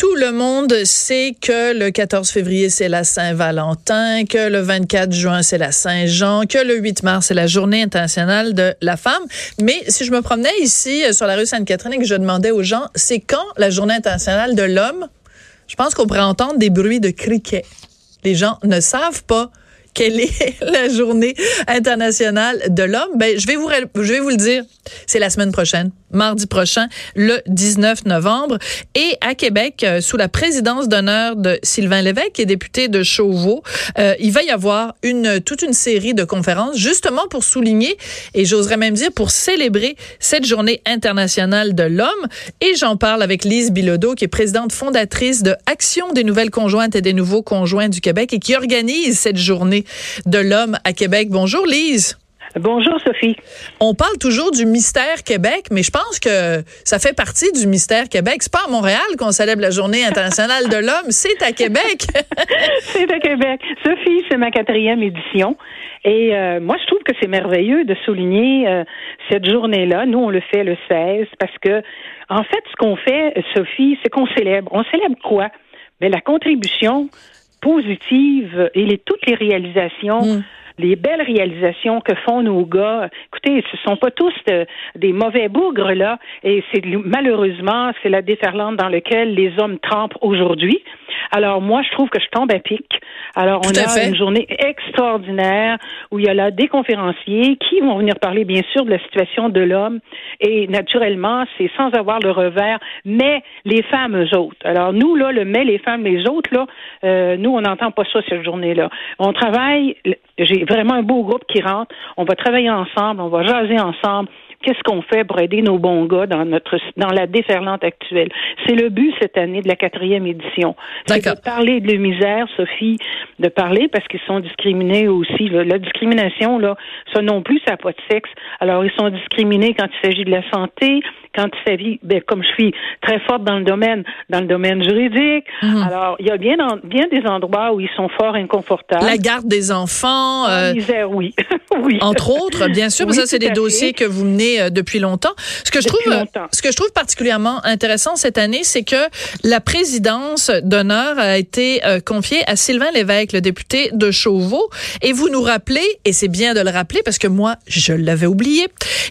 Tout le monde sait que le 14 février, c'est la Saint-Valentin, que le 24 juin, c'est la Saint-Jean, que le 8 mars, c'est la Journée internationale de la femme. Mais si je me promenais ici euh, sur la rue Sainte-Catherine et que je demandais aux gens, c'est quand la Journée internationale de l'homme, je pense qu'on pourrait entendre des bruits de criquets. Les gens ne savent pas quelle est la journée internationale de l'homme? Ben, je vais vous, le dire. C'est la semaine prochaine, mardi prochain, le 19 novembre. Et à Québec, euh, sous la présidence d'honneur de Sylvain Lévesque, qui est député de Chauveau, euh, il va y avoir une, toute une série de conférences justement pour souligner, et j'oserais même dire pour célébrer cette journée internationale de l'homme. Et j'en parle avec Lise Bilodeau, qui est présidente fondatrice de Action des nouvelles conjointes et des nouveaux conjoints du Québec et qui organise cette journée de l'homme à Québec. Bonjour Lise. Bonjour Sophie. On parle toujours du mystère Québec, mais je pense que ça fait partie du mystère Québec. C'est pas à Montréal qu'on célèbre la Journée internationale de l'homme, c'est à Québec. c'est à Québec. Sophie, c'est ma quatrième édition. Et euh, moi, je trouve que c'est merveilleux de souligner euh, cette journée-là. Nous, on le fait le 16 parce que, en fait, ce qu'on fait, Sophie, c'est qu'on célèbre. On célèbre quoi? Mais la contribution positive et les, toutes les réalisations. Mm. les belles réalisations que font nos gars. Écoutez, ce sont pas tous des mauvais bougres là, et c'est malheureusement c'est la déferlante dans laquelle les hommes trempent aujourd'hui. Alors moi, je trouve que je tombe à pic. Alors on a une journée extraordinaire où il y a là des conférenciers qui vont venir parler bien sûr de la situation de l'homme et naturellement c'est sans avoir le revers, mais les femmes eux autres. Alors nous là, le mais les femmes les autres là, euh, nous on n'entend pas ça cette journée-là. On travaille, j'ai vraiment un beau groupe qui rentre. On va travailler ensemble, on va jaser ensemble qu'est-ce qu'on fait pour aider nos bons gars dans notre dans la déferlante actuelle? C'est le but cette année de la quatrième édition. C'est de parler de la misère, Sophie, de parler parce qu'ils sont discriminés aussi. La discrimination, là, ça non plus, ça n'a pas de sexe. Alors, ils sont discriminés quand il s'agit de la santé, quand il s'agit, ben, comme je suis très forte dans le domaine, dans le domaine juridique. Mhm. Alors, il y a bien, bien des endroits où ils sont fort inconfortables. La garde des enfants. Euh, misère, oui. oui. Entre autres, bien sûr, mais ça, c'est des dossiers que vous menez euh, depuis longtemps. Ce que je trouve, ce que je trouve particulièrement intéressant cette année, c'est que la présidence d'honneur a été euh, confiée à Sylvain Lévesque, le député de Chauveau. Et vous nous rappelez, et c'est bien de le rappeler parce que moi, je l'avais oublié,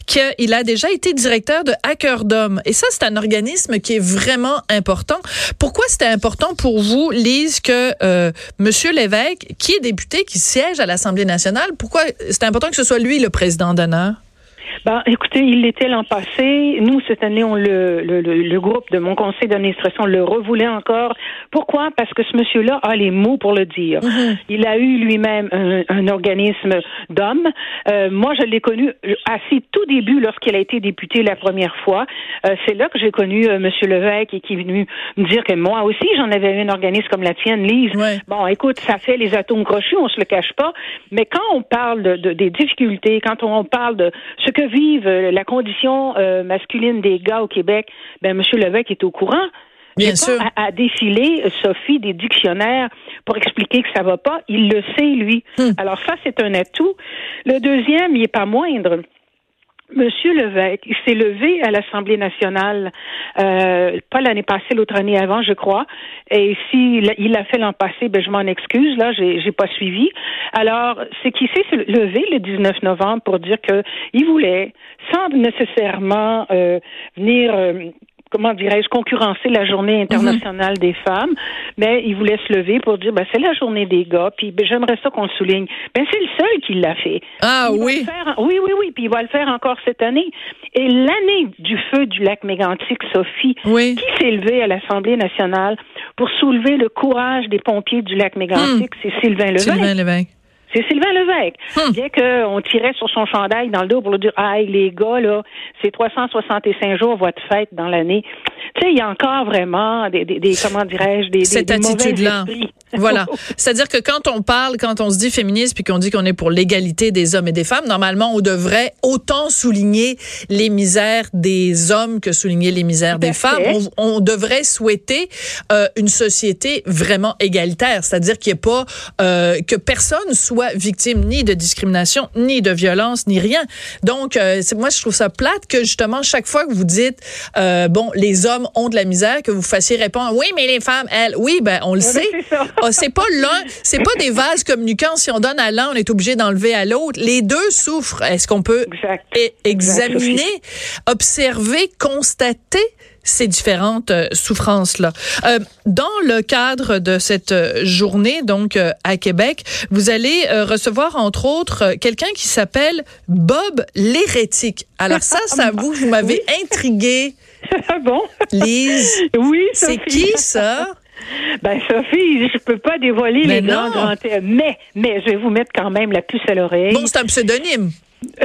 qu'il a déjà été directeur de Hacker d'Homme. Et ça, c'est un organisme qui est vraiment important. Pourquoi c'était important pour vous, Lise, que euh, Monsieur Lévesque, qui est député, qui siège à l'Assemblée nationale, pourquoi c'est important que ce soit lui le président d'honneur? Ben, écoutez, il l'était l'an passé. Nous, cette année, on le, le, le, groupe de mon conseil d'administration le revoulait encore. Pourquoi? Parce que ce monsieur-là a les mots pour le dire. Mm-hmm. Il a eu lui-même un, organisme d'hommes. Euh, moi, je l'ai connu assez tout début lorsqu'il a été député la première fois. Euh, c'est là que j'ai connu euh, Monsieur Levesque et qui est venu me dire que moi aussi, j'en avais eu un organisme comme la tienne, Lise. Bon, écoute, ça fait les atomes crochus, on se le cache pas. Mais quand on parle de, de des difficultés, quand on parle de ce que vivent euh, la condition euh, masculine des gars au Québec, ben M. Levesque est au courant. Bien sûr. À, défiler, euh, Sophie, des dictionnaires pour expliquer que ça va pas. Il le sait, lui. Hmm. Alors ça, c'est un atout. Le deuxième, il est pas moindre. Monsieur Levesque, il s'est levé à l'Assemblée nationale, euh, pas l'année passée, l'autre année avant, je crois. Et s'il il l'a fait l'an passé, ben je m'en excuse, là, j'ai, j'ai pas suivi. Alors, c'est qu'il s'est levé le 19 novembre pour dire que il voulait, sans nécessairement euh, venir euh, comment dirais-je, concurrencer la journée internationale des femmes, mais il voulait se lever pour dire, ben, c'est la journée des gars, puis ben, j'aimerais ça qu'on souligne. Ben, c'est le seul qui l'a fait. Ah oui? oui, oui, oui, puis il va le faire encore cette année. Et l'année du feu du lac Mégantic, Sophie, qui s'est levée à l'Assemblée nationale pour soulever le courage des pompiers du lac Mégantic, hmm. c'est Sylvain Levesque. Sylvain Levesque. C'est Sylvain Levesque. Hmm. Bien qu'on tirait sur son chandail dans le dos pour lui dire, ah, les gars, là, c'est 365 jours votre fête dans l'année. Tu sais, il y a encore vraiment des, des, comment dirais-je, des, Cette des, attitude-là. Voilà. C'est-à-dire que quand on parle, quand on se dit féministe, puis qu'on dit qu'on est pour l'égalité des hommes et des femmes, normalement, on devrait autant souligner les misères des hommes que souligner les misères des femmes. On, devrait souhaiter euh, une société vraiment égalitaire, c'est-à-dire qu'il n'y ait pas euh, que personne soit victime ni de discrimination, ni de violence, ni rien. Donc, euh, moi, je trouve ça plate que justement chaque fois que vous dites bon, les hommes ont de la misère, que vous fassiez répondre oui, mais les femmes, elles, oui, ben on le sait. Ah, c'est pas l'un, c'est pas des vases communicants. Si on donne à l'un, on est obligé d'enlever à l'autre. Les deux souffrent. Est-ce qu'on peut examiner, observer, constater ces différentes euh, souffrances-là? Euh, dans le cadre de cette euh, journée, donc à Québec, vous allez recevoir entre autres quelqu'un qui s'appelle Bob l'hérétique. Alors ça, ça vous, vous m'avez intrigué. Ah bon? Lise. Oui, C'est qui ça? Ben Sophie, je peux pas dévoiler les grands, grands mais mais je vais vous mettre quand même la puce à l'oreille. Bon, c'est un pseudonyme.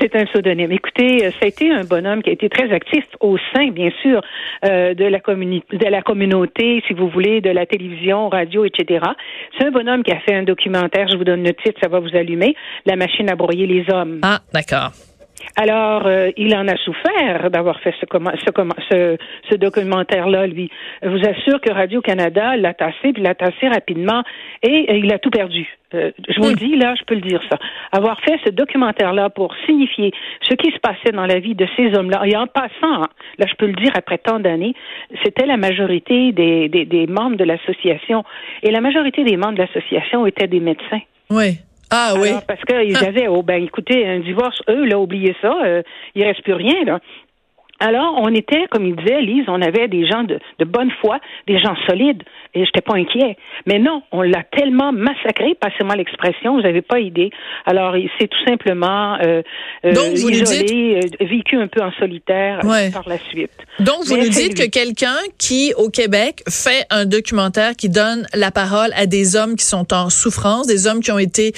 c'est un pseudonyme. Écoutez, euh, ça a été un bonhomme qui a été très actif au sein, bien sûr, euh, de la de la communauté, si vous voulez, de la télévision, radio, etc. C'est un bonhomme qui a fait un documentaire. Je vous donne le titre, ça va vous allumer. La machine à broyer les hommes. Ah, d'accord. Alors, euh, il en a souffert d'avoir fait ce, ce, ce documentaire-là, lui. Je vous assure que Radio-Canada l'a tassé, puis l'a tassé rapidement, et euh, il a tout perdu. Euh, je vous le dis, là, je peux le dire ça. Avoir fait ce documentaire-là pour signifier ce qui se passait dans la vie de ces hommes-là, et en passant, hein, là, je peux le dire après tant d'années, c'était la majorité des, des, des membres de l'association, et la majorité des membres de l'association étaient des médecins. Oui. Ah oui. parce qu'ils ah. avaient, oh ben écoutez, un divorce, eux, là, oubliez ça, euh, il reste plus rien, là. Alors, on était, comme il disait, Lise, on avait des gens de, de bonne foi, des gens solides, et j'étais pas inquiet. Mais non, on l'a tellement massacré, passez-moi l'expression, vous n'avez pas idée. Alors, c'est tout simplement euh, euh isolé, euh, vécu un peu en solitaire euh, par la suite. Donc, vous nous dites que quelqu'un qui, au Québec, fait un documentaire qui donne la parole à des hommes qui sont en souffrance, des hommes qui ont été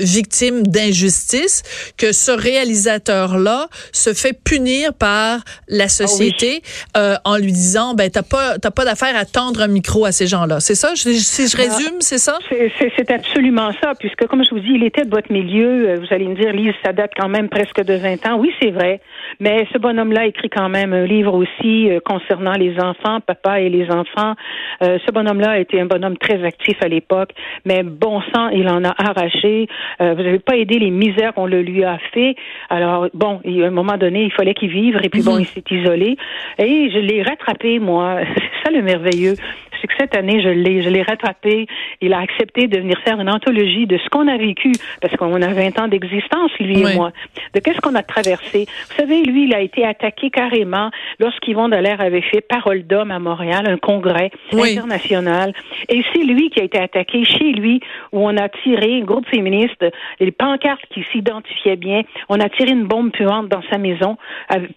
victimes d'injustice, que ce réalisateur-là se fait punir par la ah société euh, en lui disant ben t'as pas t'as pas d'affaire à tendre un micro à ces C'est ça? Je, si je résume, c'est ça? C'est absolument ça puisque comme je vous dis, il était de votre milieu, euh, vous allez me dire Lise, ça date quand même presque de 20 ans. Oui, c'est vrai. Mais ce bonhomme-là écrit quand même un livre aussi euh, concernant les enfants, papa et les enfants. ce bonhomme-là a été un bonhomme très actif à l'époque, mais bon sang, il en a arraché. vous n'avez pas aidé les misères qu'on le lui a fait. Alors bon, à un moment donné, il fallait qu'il vive et puis bon, mhm s'est isolé. Et je l'ai rattrapé, moi. C'est ça le merveilleux. C'est que cette année, je l'ai, je l'ai rattrapé. Il a accepté de venir faire une anthologie de ce qu'on a vécu, parce qu'on a 20 ans d'existence, lui et moi. De qu'est-ce qu'on a traversé. Vous savez, lui, il a été attaqué carrément lorsqu'Yvon Dallaire avait fait Parole d'homme à Montréal, un congrès international. Et c'est lui qui a été attaqué chez lui, où on a tiré, un groupe féministe, les pancartes qui s'identifiaient bien, on a tiré une bombe puante dans sa maison,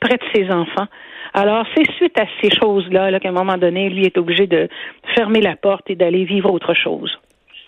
près de ses enfants. Alors, c'est suite à ces choses-là -là, qu'à un moment donné, lui est obligé de fermer la porte et d'aller vivre autre chose.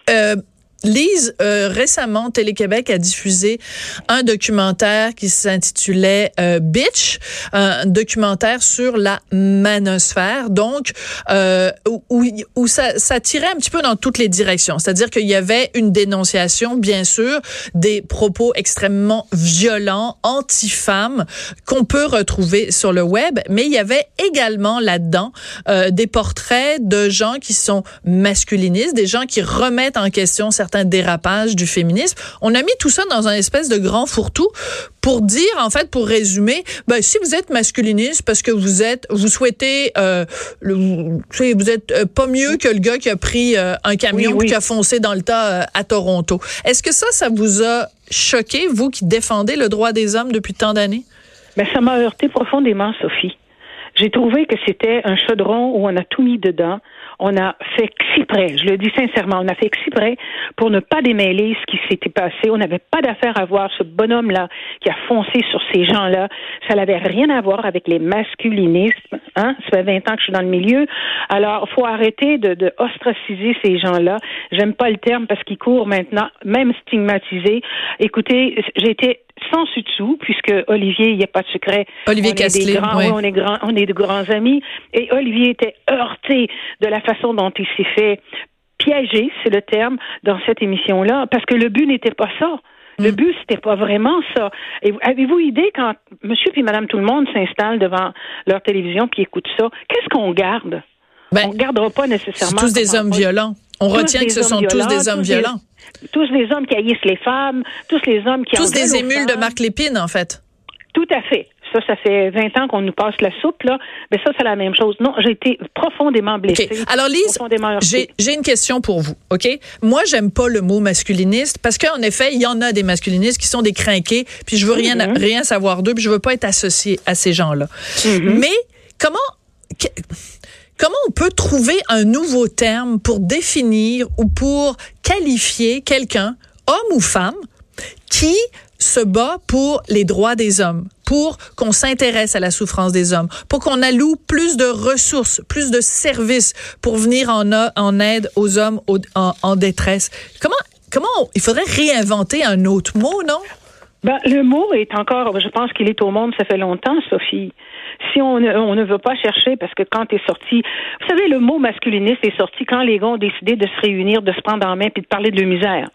Euh, Lise, euh, récemment, Télé-Québec a diffusé un documentaire qui s'intitulait euh, Bitch, un documentaire sur la manosphère, donc euh, où, où ça, ça, tirait un petit peu dans toutes les directions. C'est-à-dire qu'il y avait une dénonciation, bien sûr, des propos extrêmement violents, anti-femmes, qu'on peut retrouver sur le web, mais il y avait également là-dedans euh, des portraits de gens qui sont masculinistes, des gens qui remettent en question certains certains dérapages du féminisme. On a mis tout ça dans un espèce de grand fourre-tout pour dire, en fait, pour résumer, ben, si vous êtes masculiniste parce que vous êtes, vous souhaitez, euh, le, vous êtes euh, pas mieux que le gars qui a pris euh, un camion qui a foncé dans le tas à Toronto. Est-ce que ça, ça vous a choqué, vous qui défendez le droit des hommes depuis tant d'années? Ben, ça m'a heurté profondément, Sophie. J'ai trouvé que c'était un chaudron où on a tout mis dedans on a fait exprès, je le dis sincèrement, on a fait exprès pour ne pas démêler ce qui s'était passé. On n'avait pas d'affaire à voir ce bonhomme-là qui a foncé sur ces gens-là. Ça n'avait rien à voir avec les masculinismes. Hein? Ça fait 20 ans que je suis dans le milieu. Alors, faut arrêter de, de ostraciser ces gens-là. J'aime pas le terme parce qu'ils courent maintenant, même stigmatisés. Écoutez, j'ai été sans dessous, puisque Olivier, il n'y a pas de secret. Olivier on est grands, on est on est de grands amis. Et Olivier était heurté de la façon dont il s'est fait piégé, c'est le terme, dans cette émission-là, parce que le but n'était pas ça. Le mm. but, c'était pas vraiment ça. Avez-vous idée quand monsieur puis madame tout le monde s'installe devant leur télévision puis écoute ça, qu'est-ce qu'on garde? Ben, on ne gardera pas nécessairement. tous des hommes violents. On retient que ce sont tous des hommes violents. tous les hommes qui haïssent les femmes, tous les hommes qui Tous des émules de Marc Lépine, en fait. Tout à fait. Ça, ça fait 20 ans qu'on nous passe la soupe, là. Mais ça, c'est la même chose. Non, j'ai été profondément blessée. Alors, Lise, j'ai une question pour vous, OK? Moi, j'aime pas le mot masculiniste parce qu'en effet, il y en a des masculinistes qui sont des crinqués, puis je veux rien, rien savoir d'eux, puis je veux pas être associé à ces gens-là. Mm-hmm. Mais comment... Comment on peut trouver un nouveau terme pour définir ou pour qualifier quelqu'un, homme ou femme, qui se bat pour les droits des hommes, pour qu'on s'intéresse à la souffrance des hommes, pour qu'on alloue plus de ressources, plus de services pour venir en, aide aux hommes en, détresse? Comment, comment il faudrait réinventer un autre mot, non? Ben, le mot est encore, je pense qu'il est au monde, ça fait longtemps, Sophie. Si on ne, on ne veut pas chercher, parce que quand est sorti, vous savez, le mot masculiniste est sorti quand les gars ont décidé de se réunir, de se prendre en main puis de parler de leur misère.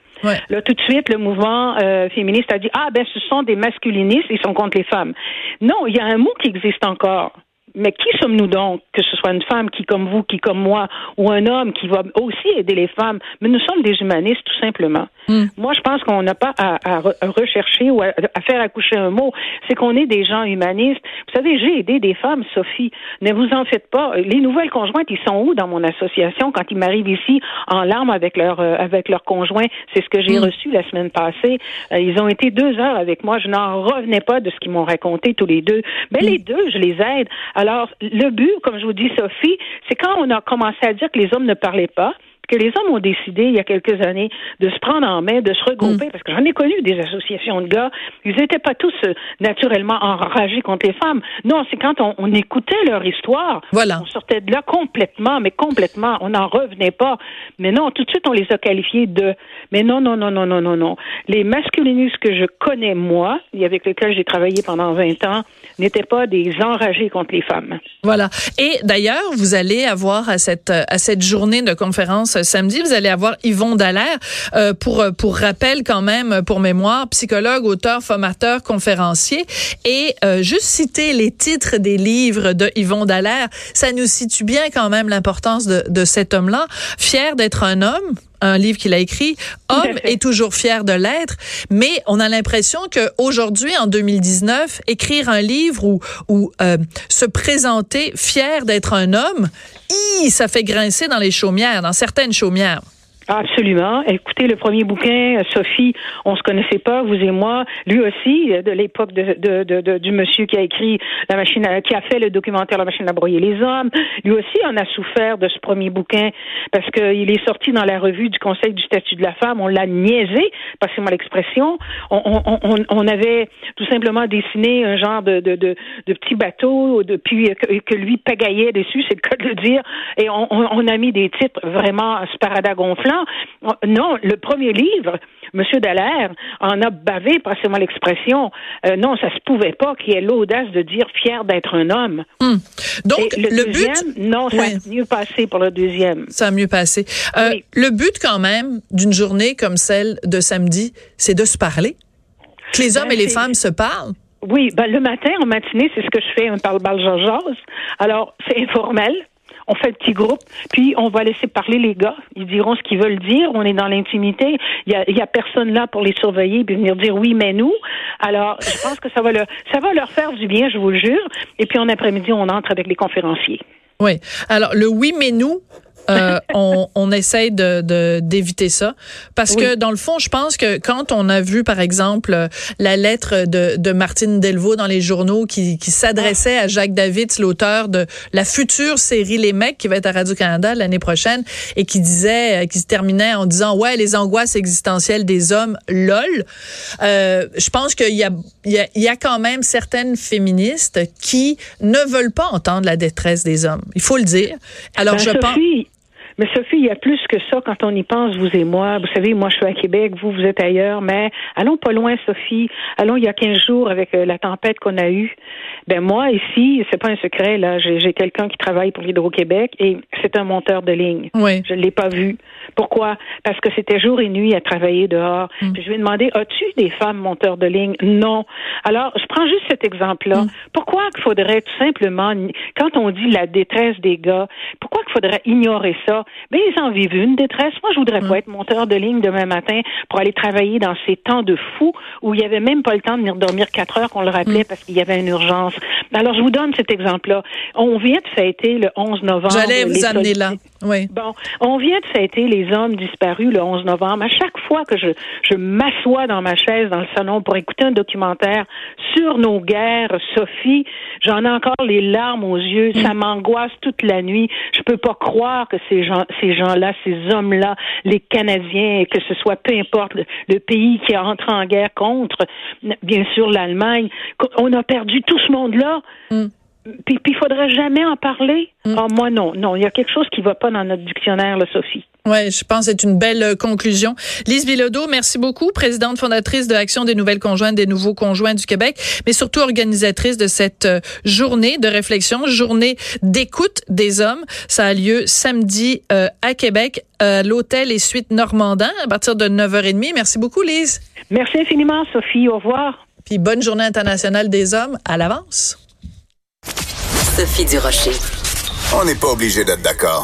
Là, tout de suite, le mouvement euh, féministe a dit ah ben ce sont des masculinistes, ils sont contre les femmes. Non, il y a un mot qui existe encore. Mais qui sommes-nous donc, que ce soit une femme qui, comme vous, qui, comme moi, ou un homme qui va aussi aider les femmes, mais nous sommes des humanistes, tout simplement. Hmm. Moi, je pense qu'on n'a pas à, rechercher ou à, faire accoucher un mot. C'est qu'on est des gens humanistes. Vous savez, j'ai aidé des femmes, Sophie. Ne vous en faites pas. Les nouvelles conjointes, ils sont où dans mon association quand ils m'arrivent ici en larmes avec leur euh, avec leur conjoint? C'est ce que j'ai hmm. reçu la semaine passée. Euh, ils ont été deux heures avec moi. Je n'en revenais pas de ce qu'ils m'ont raconté tous les deux. Ben les deux, je les aide. Alors, le but, comme je vous dis, Sophie, c'est quand on a commencé à dire que les hommes ne parlaient pas, que les hommes ont décidé il y a quelques années de se prendre en main, de se regrouper, mm. parce que j'en ai connu des associations de gars, ils n'étaient pas tous euh, naturellement enragés contre les femmes. Non, c'est quand on, écoutait leur histoire, voilà. on sortait de là complètement, mais complètement, on n'en revenait pas. Mais non, tout de suite, on les a qualifiés de... Mais non, non, non, non, non, non, non. Les masculinistes que je connais, moi, et avec lesquels j'ai travaillé pendant 20 ans, n'étaient pas des enragés contre les femmes. Voilà. Et d'ailleurs, vous allez avoir à cette, à cette journée de conférence samedi. Vous allez avoir Yvon Dallaire euh, pour euh, pour rappel quand même pour mémoire, psychologue, auteur, formateur, conférencier et euh, juste citer les titres des livres de Yvon Dallaire, ça nous situe bien quand même l'importance de, de cet homme-là, fier d'être un homme un livre qu'il a écrit, Homme est toujours fier de l'être, mais on a l'impression que aujourd'hui, en 2019, écrire un livre ou, ou euh, se présenter fier d'être un homme, ça fait grincer dans les chaumières, dans certaines chaumières. Absolument. Écoutez, le premier bouquin, Sophie, on se connaissait pas, vous et moi. Lui aussi, de l'époque de, de, de, du monsieur qui a écrit la machine, à, qui a fait le documentaire La machine à broyer les hommes. Lui aussi en a souffert de ce premier bouquin parce qu'il est sorti dans la revue du Conseil du statut de la femme. On l'a niaisé, passez-moi l'expression. On, on, on, on, avait tout simplement dessiné un genre de, de, de, de petit bateau, depuis que, que lui pagaillait dessus, c'est le cas de le dire. Et on, on, a mis des titres vraiment sparadragonflants non, le premier livre, M. Dallaire en a bavé, passez-moi l'expression. Euh, non, ça se pouvait pas qu'il ait l'audace de dire fier d'être un homme. Hmm. Donc, le, but. Non, ça a mieux passé pour le deuxième. Ça a mieux passé. Euh, le but, quand même, d'une journée comme celle de samedi, c'est de se parler. Que les hommes ben, et les femmes se parlent. Oui, ben, le matin, en matinée, c'est ce que je fais, un parle-balle Alors, c'est informel on fait le petit groupe, puis on va laisser parler les gars. Ils diront ce qu'ils veulent dire. On est dans l'intimité. Il y a, personne là pour les surveiller puis venir dire oui, mais nous. Alors, je pense que ça va ça va leur faire du bien, je vous le jure. Et puis en après-midi, on entre avec les conférenciers. Oui. Alors, le oui, mais nous, euh, on, on, essaye de d'éviter ça parce que dans le fond, je pense que quand on a vu par exemple la lettre de, de Martine Delvaux dans les journaux qui, qui s'adressait à Jacques David, l'auteur de la future série Les mecs qui va être à Radio Canada l'année prochaine et qui disait, qui se terminait en disant ouais les angoisses existentielles des hommes, lol. Euh, je pense qu'il y a il y a, y a quand même certaines féministes qui ne veulent pas entendre la détresse des hommes. Il faut le dire. Alors ben, je pense Mais Sophie, il y a plus que ça quand on y pense, vous et moi. Vous savez, moi, je suis à Québec, vous, vous êtes ailleurs, mais allons pas loin, Sophie. Allons il y a 15 jours avec euh, la tempête qu'on a eue. Ben moi, ici, c'est pas un secret, là, j'ai quelqu'un qui travaille pour l'Hydro-Québec et c'est un monteur de ligne. Oui. Je l'ai pas vu. Pourquoi? Parce que c'était jour et nuit à travailler dehors. Mm. je lui ai demandé, as-tu des femmes monteurs de ligne? Non. Alors, je prends juste cet exemple-là. Mm. Pourquoi qu'il faudrait tout simplement, quand on dit la détresse des gars, pourquoi qu'il faudrait ignorer ça? Ben, ils en vivent une détresse. Moi, je voudrais pas mm. être monteur de ligne demain matin pour aller travailler dans ces temps de fou où il y avait même pas le temps de venir dormir quatre heures qu'on le rappelait mm. parce qu'il y avait une urgence. Alors, je vous donne cet exemple-là. On vient de fêter le 11 novembre. J'allais vous amener là. Oui. Bon, on vient de fêter les hommes disparus le 11 novembre. À chaque fois que je, je m'assois dans ma chaise dans le salon pour écouter un documentaire sur nos guerres, Sophie, j'en ai encore les larmes aux yeux. Ça mm. m'angoisse toute la nuit. Je peux pas croire que ces gens, ces gens-là, ces hommes-là, les Canadiens, que ce soit peu importe le, pays qui entre en guerre contre, bien sûr l'Allemagne, on a perdu tout ce monde-là. Mm. Puis, il faudrait jamais en parler. Mm. Ah, moi, non. Non, il y a quelque chose qui va pas dans notre dictionnaire, là, Sophie. Oui, je pense que c'est une belle euh, conclusion. Lise Bilodeau, merci beaucoup, présidente fondatrice de l'Action des nouvelles conjointes des nouveaux conjoints du Québec, mais surtout organisatrice de cette euh, journée de réflexion, journée d'écoute des hommes. Ça a lieu samedi euh, à Québec, à l'hôtel et suite Normandin, à partir de 9h30. Merci beaucoup, Lise. Merci infiniment, Sophie. Au revoir. Puis bonne journée internationale des hommes à l'avance. Sophie Durocher. On n'est pas obligé d'être d'accord.